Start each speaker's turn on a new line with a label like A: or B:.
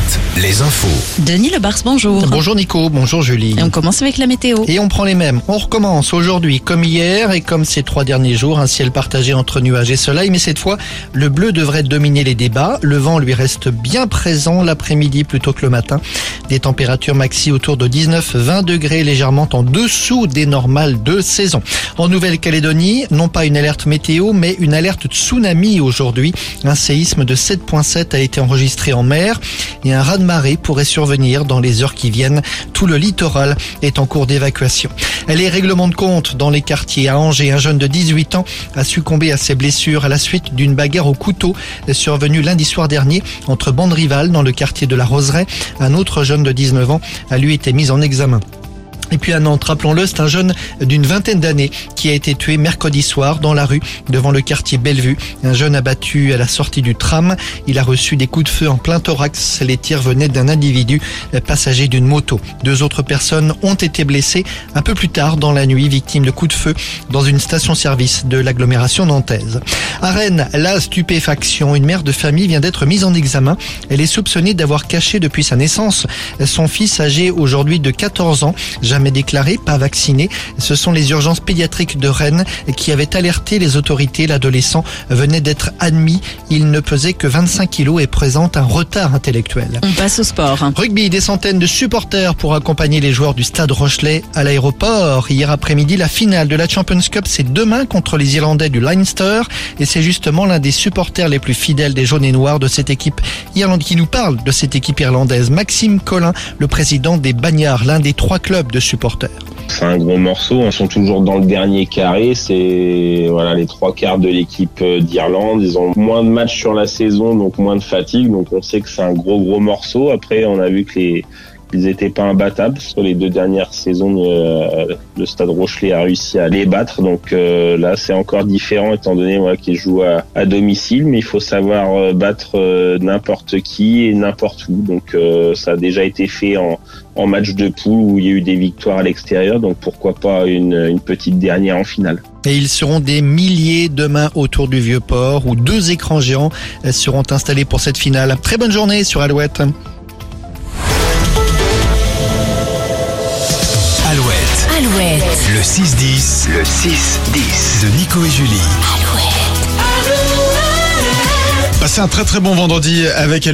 A: Alouette, les infos.
B: Denis Lebars, bonjour.
C: Bonjour Nico, bonjour Julie.
B: Et on commence avec la météo.
C: Et on prend les mêmes. On recommence aujourd'hui comme hier et comme ces trois derniers jours, un ciel partagé entre nuages et soleil, mais cette fois, le bleu devrait dominer les débats. Le vent lui reste bien présent l'après-midi plutôt que le matin. Des températures maxi autour de 19-20 degrés, légèrement en dessous des normales de saison. En Nouvelle-Calédonie, non pas une alerte météo, mais une alerte tsunami aujourd'hui. Un séisme de 7.7 a été enregistré en mer et un raz-de-marée pourrait survenir dans les heures qui viennent. Tout le littoral est en cours d'évacuation. Les règlements de compte dans les quartiers à Angers, un jeune de 18 ans a succombé à ses blessures à la suite d'une bagarre au couteau survenue lundi soir dernier entre bandes rivales dans le quartier de la Roseraie. Un autre jeune de 19 ans a lui été mis en examen. Et puis à Nantes, rappelons-le, c'est un jeune d'une vingtaine d'années qui a été tué mercredi soir dans la rue devant le quartier Bellevue. Un jeune abattu à la sortie du tram. Il a reçu des coups de feu en plein thorax. Les tirs venaient d'un individu passager d'une moto. Deux autres personnes ont été blessées un peu plus tard dans la nuit, victimes de coups de feu dans une station-service de l'agglomération nantaise. À Rennes, la stupéfaction. Une mère de famille vient d'être mise en examen. Elle est soupçonnée d'avoir caché depuis sa naissance son fils âgé aujourd'hui de 14 ans déclaré, pas vacciné. Ce sont les urgences pédiatriques de Rennes qui avaient alerté les autorités. L'adolescent venait d'être admis. Il ne pesait que 25 kilos et présente un retard intellectuel.
B: On passe au sport.
C: Rugby, des centaines de supporters pour accompagner les joueurs du stade Rochelet à l'aéroport. Hier après-midi, la finale de la Champions Cup, c'est demain contre les Irlandais du Leinster. Et c'est justement l'un des supporters les plus fidèles des jaunes et noirs de cette équipe irlandaise qui nous parle de cette équipe irlandaise. Maxime Collin, le président des Bagnards, l'un des trois clubs de
D: C'est un gros morceau. Ils sont toujours dans le dernier carré. C'est voilà les trois quarts de l'équipe d'Irlande. Ils ont moins de matchs sur la saison, donc moins de fatigue. Donc on sait que c'est un gros gros morceau. Après, on a vu que les ils n'étaient pas imbattables. Sur les deux dernières saisons, euh, le Stade Rochelet a réussi à les battre. Donc euh, là, c'est encore différent étant donné qu'ils jouent à, domicile. Mais il faut savoir euh, battre n'importe qui et n'importe où. Donc ça a déjà été fait en, match de poule où il y a eu des victoires à l'extérieur. Donc pourquoi pas une, une petite dernière en finale.
C: Et ils seront des milliers demain autour du Vieux-Port où deux écrans géants seront installés pour cette finale. Très bonne journée sur.
B: Alouette.
A: Le 6-10. Le 6-10. De Nico et Julie.
B: Alouette.
E: Passez un très très bon vendredi avec Alouette.